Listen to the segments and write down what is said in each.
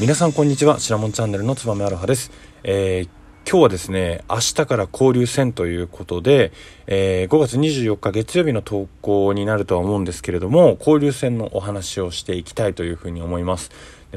皆さんこんにちは。白門チャンネルのつばめアロハです。えー今日はですね、明日から交流戦ということで、えー、5月24日月曜日の投稿になるとは思うんですけれども、交流戦のお話をしていきたいというふうに思います。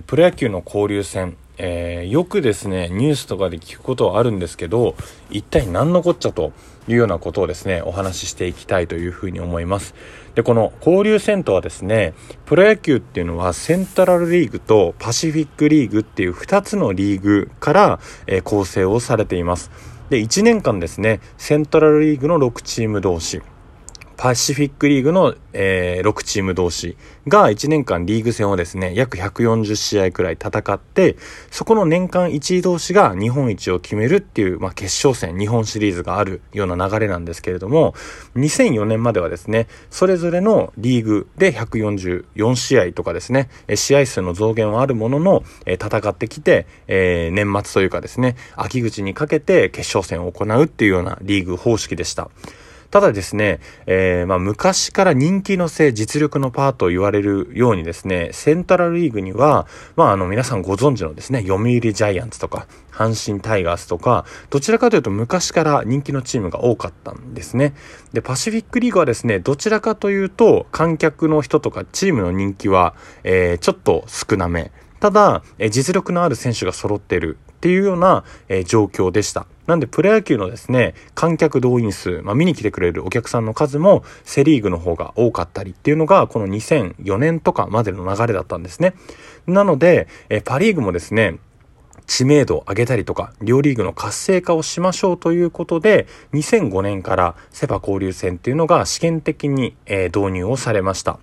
プロ野球の交流戦、えー、よくですね、ニュースとかで聞くことはあるんですけど、一体何のこっちゃというようなことをですね、お話ししていきたいというふうに思います。で、この交流戦とはですね、プロ野球っていうのはセントラルリーグとパシフィックリーグっていう2つのリーグから、えー、構成をされています。で、1年間ですね、セントラルリーグの6チーム同士、パシフィックリーグの、えー、6チーム同士が1年間リーグ戦をですね、約140試合くらい戦って、そこの年間1位同士が日本一を決めるっていう、まあ、決勝戦、日本シリーズがあるような流れなんですけれども、2004年まではですね、それぞれのリーグで144試合とかですね、試合数の増減はあるものの、えー、戦ってきて、えー、年末というかですね、秋口にかけて決勝戦を行うっていうようなリーグ方式でした。ただですね、えー、まあ、昔から人気のせい、実力のパーと言われるようにですね、セントラルリーグには、まあ、あの、皆さんご存知のですね、読売ジャイアンツとか、阪神タイガースとか、どちらかというと昔から人気のチームが多かったんですね。で、パシフィックリーグはですね、どちらかというと、観客の人とかチームの人気は、えー、ちょっと少なめ。ただ、え実力のある選手が揃っているっていうような、え状況でした。なんでプロ野球のですね、観客動員数、まあ、見に来てくれるお客さんの数もセリーグの方が多かったりっていうのがこの2004年とかまでの流れだったんですね。なので、えパリーグもですね、知名度を上げたりとか、両リーグの活性化をしましょうということで、2005年からセパ交流戦っていうのが試験的に、え導入をされました。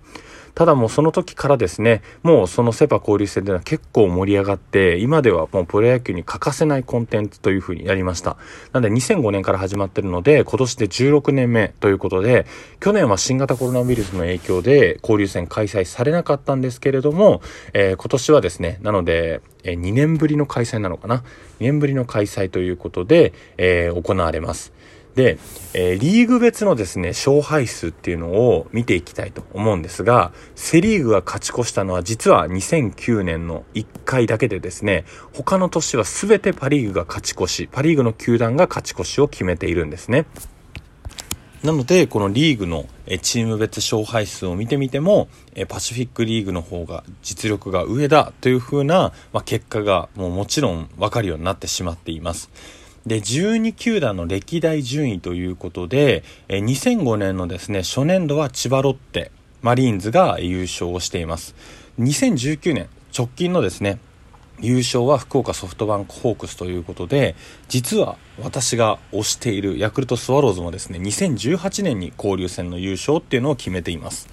ただもうその時からですね、もうそのセパ交流戦では結構盛り上がって、今ではもうプロ野球に欠かせないコンテンツというふうにやりました。なんで2005年から始まってるので、今年で16年目ということで、去年は新型コロナウイルスの影響で交流戦開催されなかったんですけれども、えー、今年はですね、なので、え、2年ぶりの開催なのかな ?2 年ぶりの開催ということで、えー、行われます。で、えー、リーグ別のですね、勝敗数っていうのを見ていきたいと思うんですが、セリーグが勝ち越したのは実は2009年の1回だけでですね、他の年は全てパリーグが勝ち越し、パリーグの球団が勝ち越しを決めているんですね。なので、このリーグのチーム別勝敗数を見てみても、パシフィックリーグの方が実力が上だという風な、ま、結果がもうもちろんわかるようになってしまっています。で、12球団の歴代順位ということで、え2005年のですね、初年度は千葉ロッテ、マリーンズが優勝をしています。2019年、直近のですね、優勝は福岡ソフトバンクホークスということで、実は私が推しているヤクルトスワローズもですね、2018年に交流戦の優勝っていうのを決めています。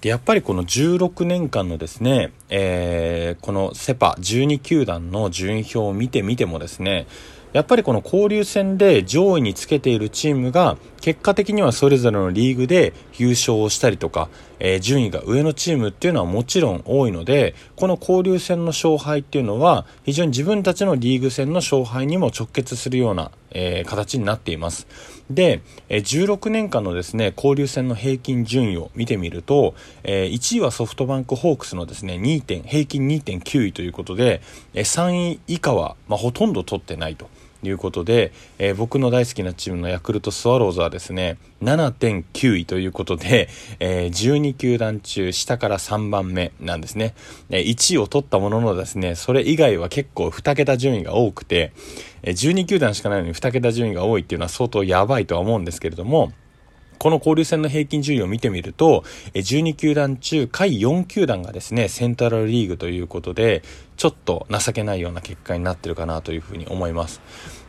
で、やっぱりこの16年間のですね、えー、このセパ12球団の順位表を見てみてもですね、やっぱりこの交流戦で上位につけているチームが結果的にはそれぞれのリーグで優勝をしたりとか、えー、順位が上のチームっていうのはもちろん多いのでこの交流戦の勝敗っていうのは非常に自分たちのリーグ戦の勝敗にも直結するような、えー、形になっていますで、えー、16年間のですね交流戦の平均順位を見てみると、えー、1位はソフトバンクホークスのですね2点平均2.9位ということで、え、3位以下は、まあ、ほとんど取ってないと。いうことで、えー、僕の大好きなチームのヤクルトスワローズはですね、7.9位ということで、えー、12球団中下から3番目なんですねえ。1位を取ったもののですね、それ以外は結構2桁順位が多くてえ、12球団しかないのに2桁順位が多いっていうのは相当やばいとは思うんですけれども、この交流戦の平均順位を見てみると、12球団中、下位4球団がですね、セントラルリーグということで、ちょっと情けないような結果になってるかなというふうに思います。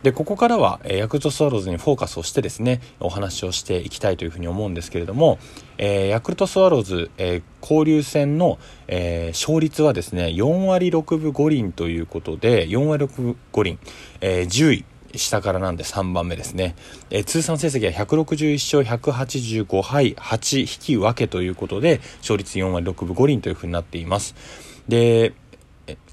で、ここからは、えヤクルトスワローズにフォーカスをしてですね、お話をしていきたいというふうに思うんですけれども、えー、ヤクルトスワローズ、えー、交流戦の、えー、勝率はですね、4割6分5厘ということで、4割6分5厘、え10位、下からなんで3番目ですね。えー、通算成績は161勝185敗8引き分けということで、勝率4割6分5厘というふうになっています。で、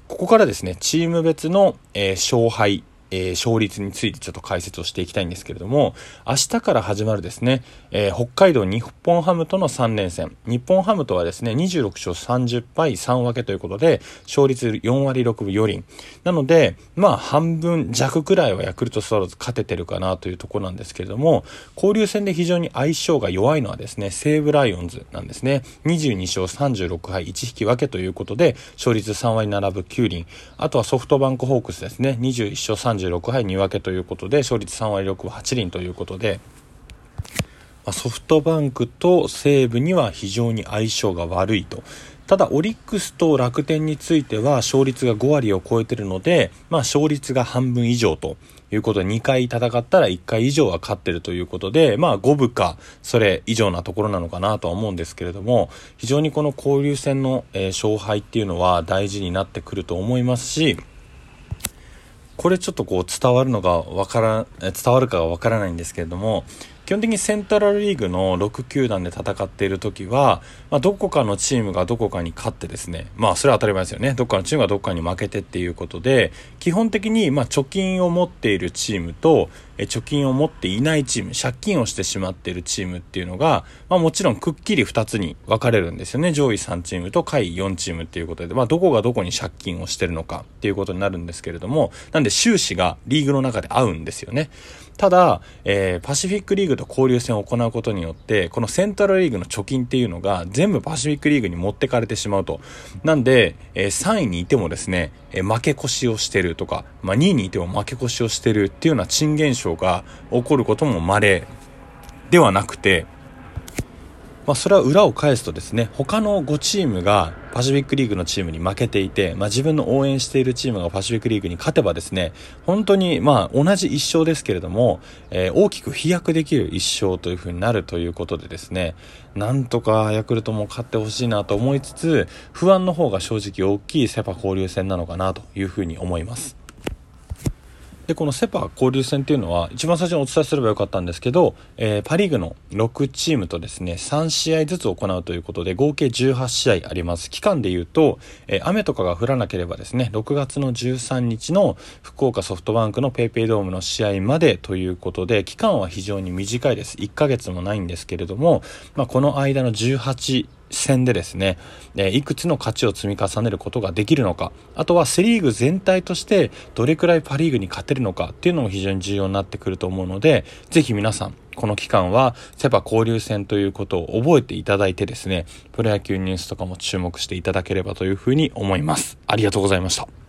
ここからですね、チーム別の、えー、勝敗えー、勝率についてちょっと解説をしていきたいんですけれども、明日から始まるですね、えー、北海道日本ハムとの3連戦。日本ハムとはですね、26勝30敗3分けということで、勝率4割6分4厘。なので、まあ半分弱くらいはヤクルトスワローズ勝ててるかなというところなんですけれども、交流戦で非常に相性が弱いのはですね、西武ライオンズなんですね。22勝36敗1引き分けということで、勝率3割並ぶ9厘。あとはソフトバンクホークスですね、21勝36敗2分けということで、勝率3割6分8厘ということで、まソフトバンクと西武には非常に相性が悪いと。ただ、オリックスと楽天については勝率が5割を超えてるので、まあ勝率が半分以上ということで、2回戦ったら1回以上は勝ってるということで、まあ5分か、それ以上なところなのかなとは思うんですけれども、非常にこの交流戦の、え、勝敗っていうのは大事になってくると思いますし、これちょっとこう伝わるのがわから伝わるかがわからないんですけれども基本的にセントラルリーグの6球団で戦っている時は、まあ、どこかのチームがどこかに勝ってですねまあそれは当たり前ですよねどこかのチームがどこかに負けてっていうことで基本的にまあ貯金を持っているチームとえ貯金を持っていないチーム、借金をしてしまっているチームっていうのが、まあもちろんくっきり2つに分かれるんですよね。上位3チームと下位4チームっていうことで、まあどこがどこに借金をしてるのかっていうことになるんですけれども、なんで収支がリーグの中で合うんですよね。ただ、えー、パシフィックリーグと交流戦を行うことによって、このセントラルリーグの貯金っていうのが全部パシフィックリーグに持ってかれてしまうと。なんで、えー、3位にいてもですね、えー、負け越しをしてるとか、まあ、2位にいても負け越しをしてるっていうような珍現象が起こることも稀ではなくて、まあ、それは裏を返すとですね他の5チームがパシフィックリーグのチームに負けていて、まあ、自分の応援しているチームがパシフィックリーグに勝てばですね本当にまあ同じ1勝ですけれども、えー、大きく飛躍できる1勝というふうになるということでですねなんとかヤクルトも勝ってほしいなと思いつつ不安の方が正直大きいセ・パ交流戦なのかなというふうに思います。で、このセパ交流戦っていうのは、一番最初にお伝えすればよかったんですけど、えー、パリーグの6チームとですね、3試合ずつ行うということで、合計18試合あります。期間で言うと、えー、雨とかが降らなければですね、6月の13日の福岡ソフトバンクの PayPay ドームの試合までということで、期間は非常に短いです。1ヶ月もないんですけれども、まあ、この間の18戦でですね、えいくつの価値を積み重ねることができるのか、あとはセリーグ全体としてどれくらいパリーグに勝てるのかっていうのも非常に重要になってくると思うので、ぜひ皆さん、この期間はセパ交流戦ということを覚えていただいてですね、プロ野球ニュースとかも注目していただければというふうに思います。ありがとうございました。